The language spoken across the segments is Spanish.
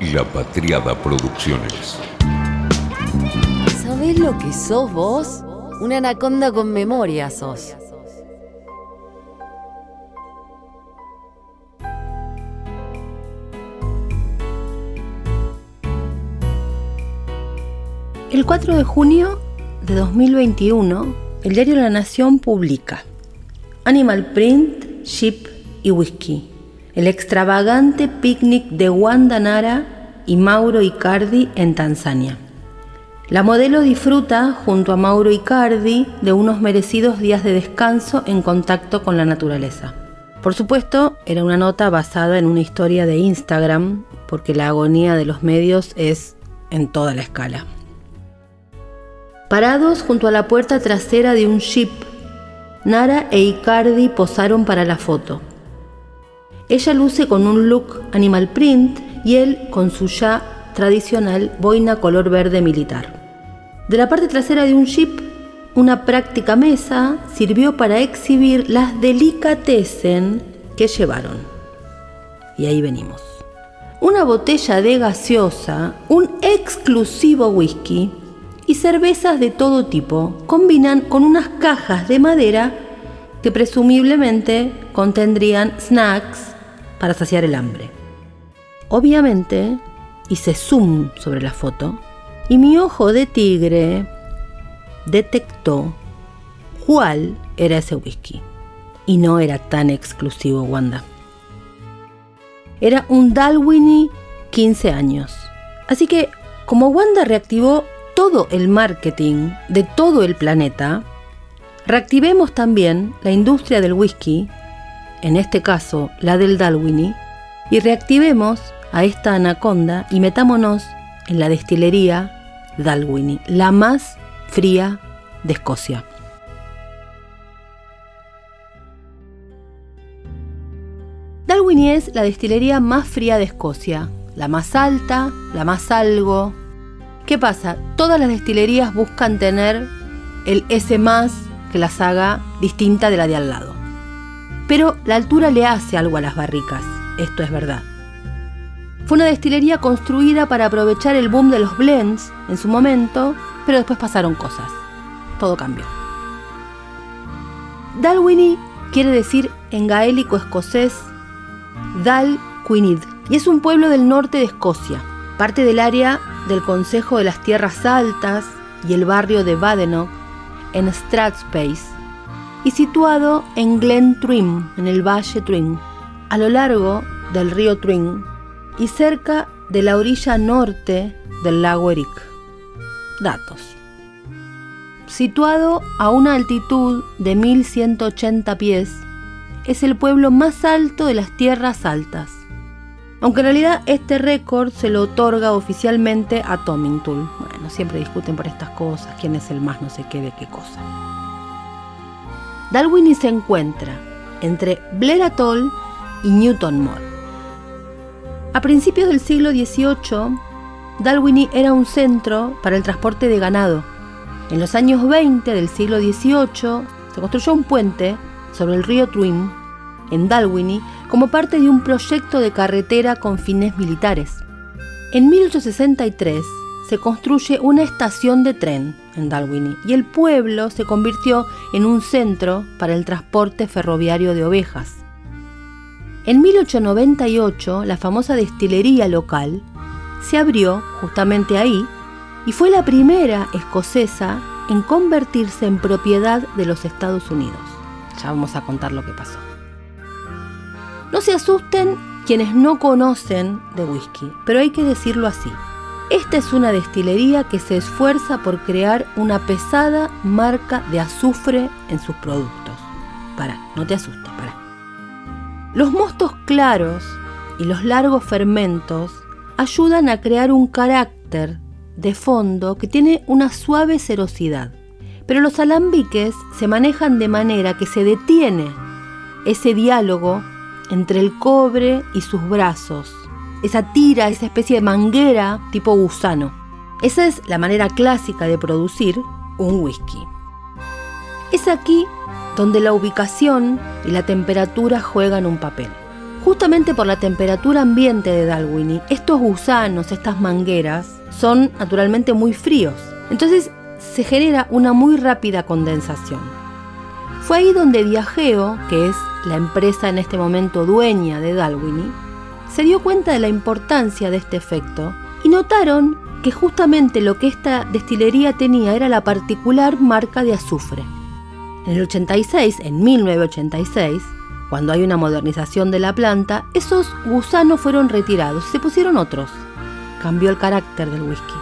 La Patriada Producciones. ¿Sabés lo que sos vos? Una anaconda con memoria sos. El 4 de junio de 2021, el diario La Nación publica Animal Print, Ship y Whisky. El extravagante picnic de Wanda Nara y Mauro Icardi en Tanzania. La modelo disfruta, junto a Mauro Icardi, de unos merecidos días de descanso en contacto con la naturaleza. Por supuesto, era una nota basada en una historia de Instagram, porque la agonía de los medios es en toda la escala. Parados junto a la puerta trasera de un jeep, Nara e Icardi posaron para la foto. Ella luce con un look animal print y él con su ya tradicional boina color verde militar. De la parte trasera de un jeep, una práctica mesa sirvió para exhibir las delicatessen que llevaron. Y ahí venimos. Una botella de gaseosa, un exclusivo whisky, y cervezas de todo tipo combinan con unas cajas de madera que presumiblemente contendrían snacks para saciar el hambre. Obviamente hice zoom sobre la foto y mi ojo de tigre detectó cuál era ese whisky. Y no era tan exclusivo, Wanda. Era un Dalwhinnie 15 años. Así que, como Wanda reactivó todo el marketing de todo el planeta, reactivemos también la industria del whisky, en este caso la del Dalwhinnie, y reactivemos a esta anaconda y metámonos en la destilería Dalwhinnie, la más fría de Escocia. Dalwhinnie es la destilería más fría de Escocia, la más alta, la más algo, ¿Qué pasa? Todas las destilerías buscan tener el S más que las haga distinta de la de al lado. Pero la altura le hace algo a las barricas, esto es verdad. Fue una destilería construida para aprovechar el boom de los blends en su momento, pero después pasaron cosas. Todo cambió. Dalwhinnie quiere decir en gaélico escocés Dal Quinid y es un pueblo del norte de Escocia, parte del área del Consejo de las Tierras Altas y el barrio de Badenoch en Strathspey y situado en Glen Trim, en el Valle Trim, a lo largo del río Trim y cerca de la orilla norte del lago Eric. Datos. Situado a una altitud de 1180 pies, es el pueblo más alto de las tierras altas aunque en realidad este récord se lo otorga oficialmente a Tomintoul. Bueno, siempre discuten por estas cosas, quién es el más no sé qué de qué cosa. Dalwhinnie se encuentra entre Blair Atoll y Newton Moor. A principios del siglo XVIII, Dalwhinnie era un centro para el transporte de ganado. En los años 20 del siglo XVIII se construyó un puente sobre el río Twin en Dalwhinnie como parte de un proyecto de carretera con fines militares. En 1863 se construye una estación de tren en Dalwhinnie y el pueblo se convirtió en un centro para el transporte ferroviario de ovejas. En 1898 la famosa destilería local se abrió justamente ahí y fue la primera escocesa en convertirse en propiedad de los Estados Unidos. Ya vamos a contar lo que pasó. No se asusten quienes no conocen de whisky, pero hay que decirlo así. Esta es una destilería que se esfuerza por crear una pesada marca de azufre en sus productos. Para, no te asustes, para. Los mostos claros y los largos fermentos ayudan a crear un carácter de fondo que tiene una suave cerosidad. Pero los alambiques se manejan de manera que se detiene ese diálogo entre el cobre y sus brazos. Esa tira, esa especie de manguera tipo gusano. Esa es la manera clásica de producir un whisky. Es aquí donde la ubicación y la temperatura juegan un papel. Justamente por la temperatura ambiente de Dalwhinnie, estos gusanos, estas mangueras, son naturalmente muy fríos. Entonces se genera una muy rápida condensación. Fue ahí donde Diageo, que es la empresa en este momento dueña de Dalwhinnie, se dio cuenta de la importancia de este efecto y notaron que justamente lo que esta destilería tenía era la particular marca de azufre. En el 86, en 1986, cuando hay una modernización de la planta, esos gusanos fueron retirados y se pusieron otros. Cambió el carácter del whisky.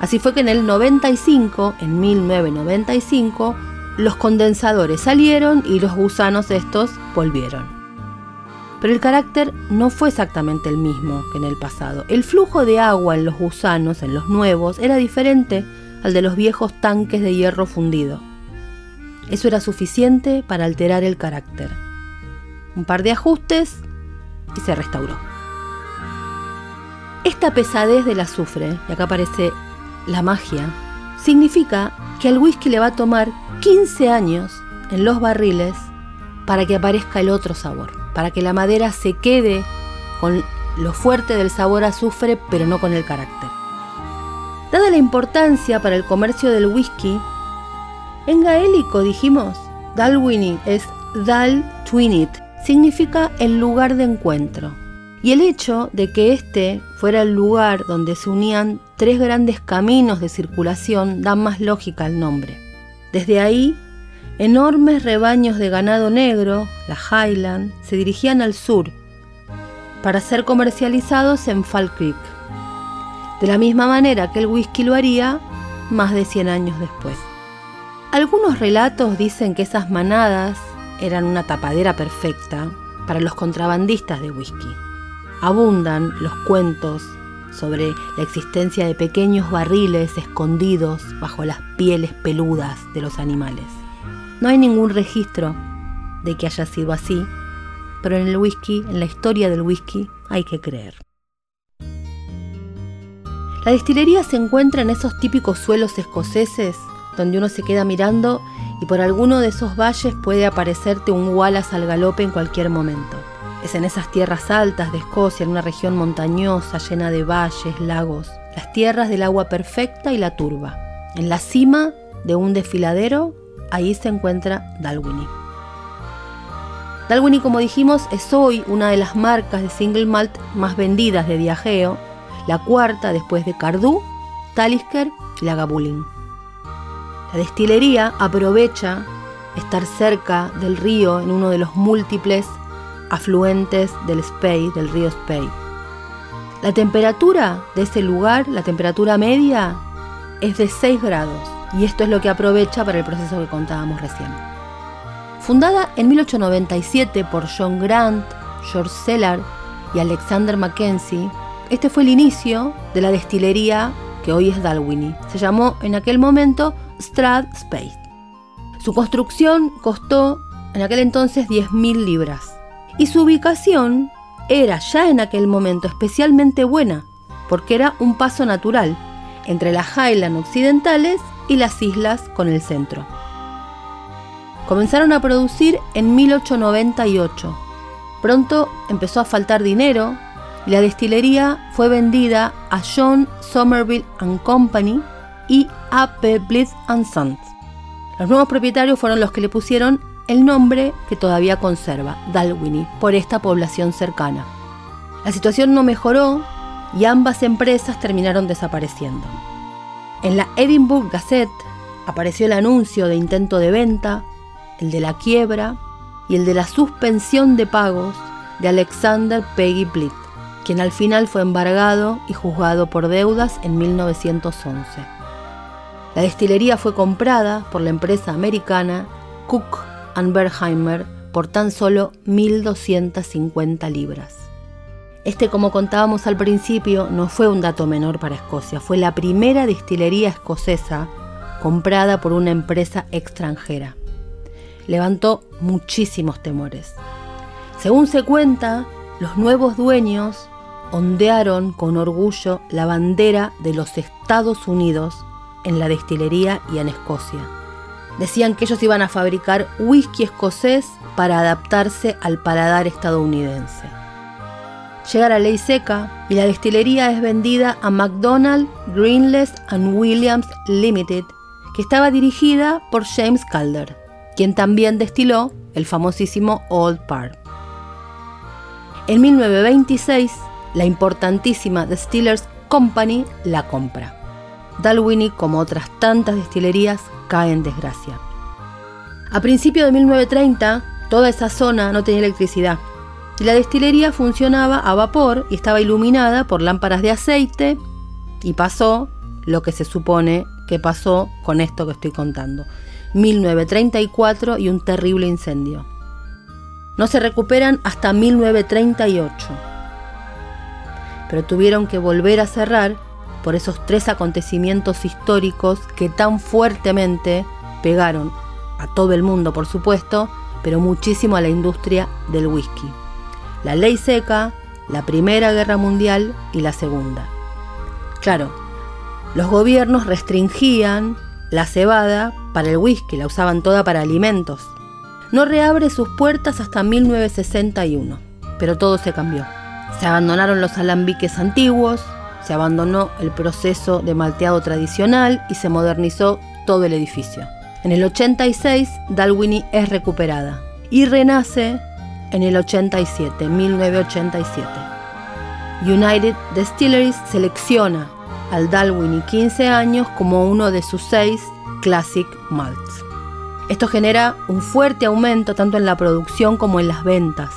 Así fue que en el 95, en 1995, los condensadores salieron y los gusanos estos volvieron. Pero el carácter no fue exactamente el mismo que en el pasado. El flujo de agua en los gusanos, en los nuevos, era diferente al de los viejos tanques de hierro fundido. Eso era suficiente para alterar el carácter. Un par de ajustes y se restauró. Esta pesadez del azufre, y acá aparece la magia, significa que al whisky le va a tomar 15 años en los barriles para que aparezca el otro sabor, para que la madera se quede con lo fuerte del sabor azufre, pero no con el carácter. Dada la importancia para el comercio del whisky, en gaélico dijimos, Dalwhinnie es Dal Twinit, significa el lugar de encuentro. Y el hecho de que este fuera el lugar donde se unían tres grandes caminos de circulación da más lógica al nombre. Desde ahí, enormes rebaños de ganado negro, la Highland, se dirigían al sur para ser comercializados en Fall Creek, de la misma manera que el whisky lo haría más de 100 años después. Algunos relatos dicen que esas manadas eran una tapadera perfecta para los contrabandistas de whisky abundan los cuentos sobre la existencia de pequeños barriles escondidos bajo las pieles peludas de los animales. No hay ningún registro de que haya sido así, pero en el whisky, en la historia del whisky, hay que creer. La destilería se encuentra en esos típicos suelos escoceses donde uno se queda mirando y por alguno de esos valles puede aparecerte un Wallace al galope en cualquier momento. Es en esas tierras altas de Escocia, en una región montañosa llena de valles, lagos, las tierras del agua perfecta y la turba. En la cima de un desfiladero, ahí se encuentra Dalwhinnie. Dalwhinnie, como dijimos, es hoy una de las marcas de single malt más vendidas de Diageo, la cuarta después de Cardú, Talisker y Lagavulin. La destilería aprovecha estar cerca del río en uno de los múltiples afluentes del Spey, del río Spey. La temperatura de ese lugar, la temperatura media, es de 6 grados y esto es lo que aprovecha para el proceso que contábamos recién. Fundada en 1897 por John Grant, George Cellar y Alexander Mackenzie, este fue el inicio de la destilería que hoy es Dalwhinnie. Se llamó en aquel momento Strad Spey. Su construcción costó en aquel entonces 10.000 libras y su ubicación era ya en aquel momento especialmente buena, porque era un paso natural entre las Highlands occidentales y las islas con el centro. Comenzaron a producir en 1898. Pronto empezó a faltar dinero y la destilería fue vendida a John Somerville Company y A.P. Bliss Sons. Los nuevos propietarios fueron los que le pusieron el nombre que todavía conserva, Dalwhinnie, por esta población cercana. La situación no mejoró y ambas empresas terminaron desapareciendo. En la Edinburgh Gazette apareció el anuncio de intento de venta, el de la quiebra y el de la suspensión de pagos de Alexander Peggy Blitt, quien al final fue embargado y juzgado por deudas en 1911. La destilería fue comprada por la empresa americana Cook Berheimer por tan solo 1.250 libras. Este, como contábamos al principio, no fue un dato menor para Escocia, fue la primera destilería escocesa comprada por una empresa extranjera. Levantó muchísimos temores. Según se cuenta, los nuevos dueños ondearon con orgullo la bandera de los Estados Unidos en la destilería y en Escocia Decían que ellos iban a fabricar whisky escocés para adaptarse al paladar estadounidense. Llega la ley seca y la destilería es vendida a McDonald, Greenless and Williams Limited, que estaba dirigida por James Calder, quien también destiló el famosísimo Old Parr. En 1926, la importantísima Distillers Company la compra. Dalwhinnie, como otras tantas destilerías, cae en desgracia. A principios de 1930, toda esa zona no tenía electricidad y la destilería funcionaba a vapor y estaba iluminada por lámparas de aceite y pasó lo que se supone que pasó con esto que estoy contando. 1934 y un terrible incendio. No se recuperan hasta 1938, pero tuvieron que volver a cerrar por esos tres acontecimientos históricos que tan fuertemente pegaron a todo el mundo, por supuesto, pero muchísimo a la industria del whisky. La ley seca, la Primera Guerra Mundial y la Segunda. Claro, los gobiernos restringían la cebada para el whisky, la usaban toda para alimentos. No reabre sus puertas hasta 1961, pero todo se cambió. Se abandonaron los alambiques antiguos, se abandonó el proceso de malteado tradicional y se modernizó todo el edificio. En el 86, Dalwhinnie es recuperada y renace en el 87, 1987. United Distilleries selecciona al Dalwhinnie 15 años como uno de sus seis Classic Malts. Esto genera un fuerte aumento tanto en la producción como en las ventas.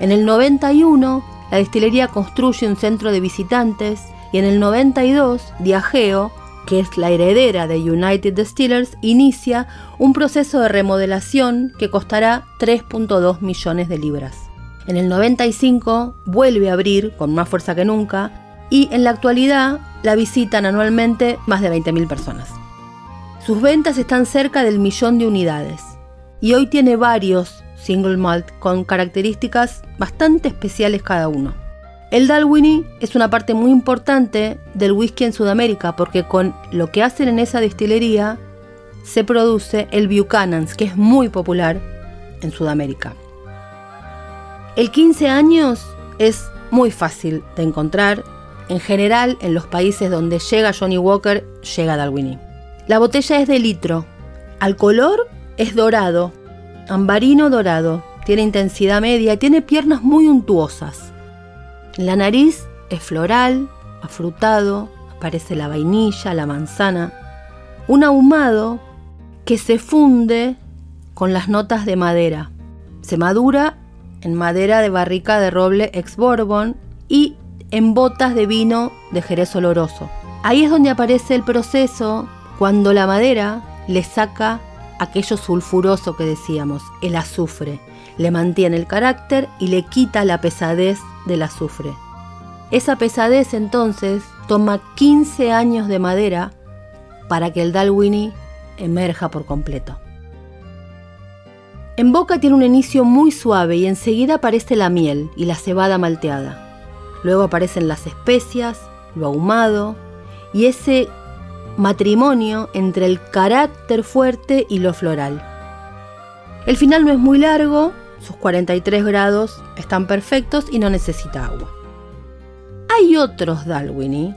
En el 91, la destilería construye un centro de visitantes y en el 92, Diageo, que es la heredera de United Distillers, inicia un proceso de remodelación que costará 3.2 millones de libras. En el 95 vuelve a abrir con más fuerza que nunca y en la actualidad la visitan anualmente más de 20.000 personas. Sus ventas están cerca del millón de unidades y hoy tiene varios single malt con características bastante especiales cada uno. El Dalwhinnie es una parte muy importante del whisky en Sudamérica porque con lo que hacen en esa destilería se produce el Buchanan's, que es muy popular en Sudamérica. El 15 años es muy fácil de encontrar. En general, en los países donde llega Johnny Walker, llega Dalwhinnie. La botella es de litro. Al color es dorado, ambarino dorado. Tiene intensidad media y tiene piernas muy untuosas. La nariz es floral, afrutado, aparece la vainilla, la manzana. Un ahumado que se funde con las notas de madera. Se madura en madera de barrica de roble ex Bourbon y en botas de vino de Jerez oloroso. Ahí es donde aparece el proceso cuando la madera le saca aquello sulfuroso que decíamos, el azufre, le mantiene el carácter y le quita la pesadez del azufre. Esa pesadez entonces toma 15 años de madera para que el Dalwhinnie emerja por completo. En boca tiene un inicio muy suave y enseguida aparece la miel y la cebada malteada. Luego aparecen las especias, lo ahumado y ese matrimonio entre el carácter fuerte y lo floral. El final no es muy largo, sus 43 grados están perfectos y no necesita agua. Hay otros Dalwhinnie,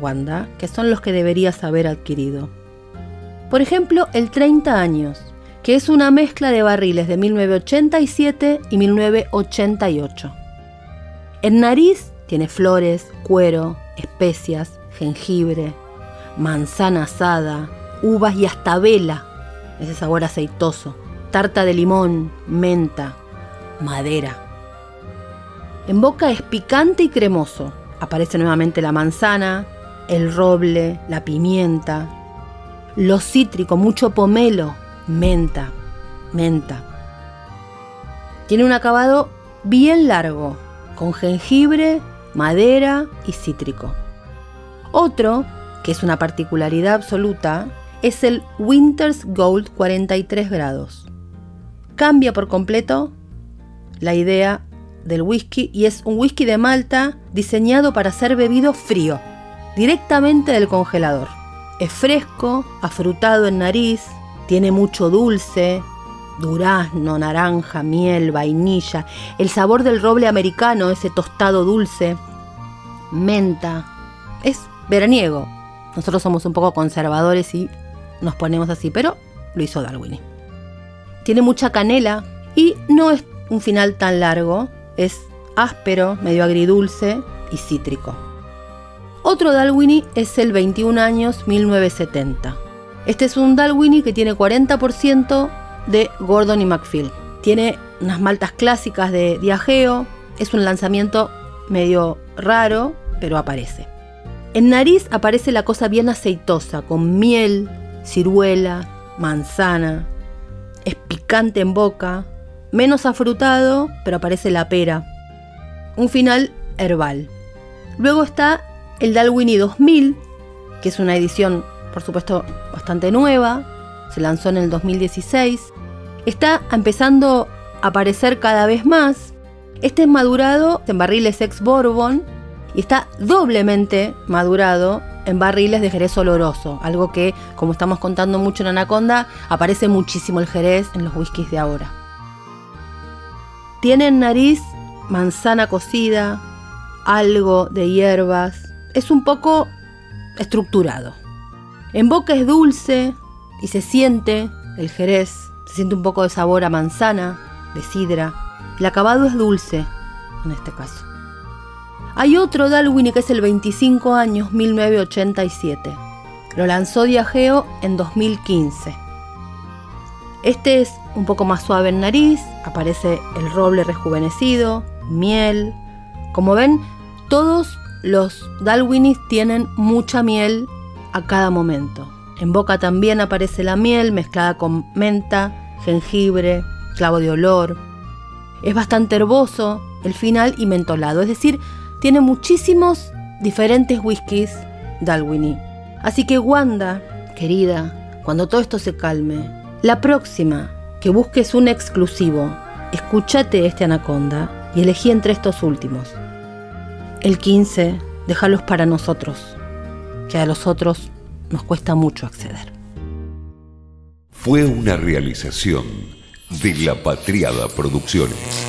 Wanda, que son los que deberías haber adquirido. Por ejemplo, el 30 años, que es una mezcla de barriles de 1987 y 1988. En nariz tiene flores, cuero, especias, jengibre, manzana asada, uvas y hasta vela, ese sabor aceitoso, tarta de limón, menta, madera. En boca es picante y cremoso. Aparece nuevamente la manzana, el roble, la pimienta, lo cítrico, mucho pomelo, menta, menta. Tiene un acabado bien largo, con jengibre, madera y cítrico. Otro que es una particularidad absoluta, es el Winter's Gold 43 grados. Cambia por completo la idea del whisky y es un whisky de Malta diseñado para ser bebido frío, directamente del congelador. Es fresco, afrutado en nariz, tiene mucho dulce, durazno, naranja, miel, vainilla, el sabor del roble americano, ese tostado dulce, menta. Es veraniego. Nosotros somos un poco conservadores y nos ponemos así, pero lo hizo Darwin. Tiene mucha canela y no es un final tan largo, es áspero, medio agridulce y cítrico. Otro Dalwini es el 21 años 1970. Este es un Dalwini que tiene 40% de Gordon y McPhail. Tiene unas maltas clásicas de Diageo. Es un lanzamiento medio raro, pero aparece. En nariz aparece la cosa bien aceitosa, con miel, ciruela, manzana. Es picante en boca, menos afrutado, pero aparece la pera. Un final herbal. Luego está el Dalwini 2000, que es una edición, por supuesto, bastante nueva. Se lanzó en el 2016. Está empezando a aparecer cada vez más. Este es madurado en barriles ex Bourbon y está doblemente madurado en barriles de jerez oloroso, algo que, como estamos contando mucho en Anaconda, aparece muchísimo el jerez en los whiskies de ahora. Tiene en nariz manzana cocida, algo de hierbas, es un poco estructurado. En boca es dulce y se siente el jerez, se siente un poco de sabor a manzana, de sidra. El acabado es dulce en este caso. Hay otro Dalwini que es el 25 años 1987. Lo lanzó Diageo en 2015. Este es un poco más suave en nariz, aparece el roble rejuvenecido, miel. Como ven, todos los Dalwinis tienen mucha miel a cada momento. En boca también aparece la miel mezclada con menta, jengibre, clavo de olor. Es bastante herboso el final y mentolado, es decir, tiene muchísimos diferentes whiskies Dalwini. Así que Wanda, querida, cuando todo esto se calme, la próxima que busques un exclusivo, escúchate este anaconda y elegí entre estos últimos. El 15, déjalos para nosotros, que a los otros nos cuesta mucho acceder. Fue una realización de La Patriada Producciones.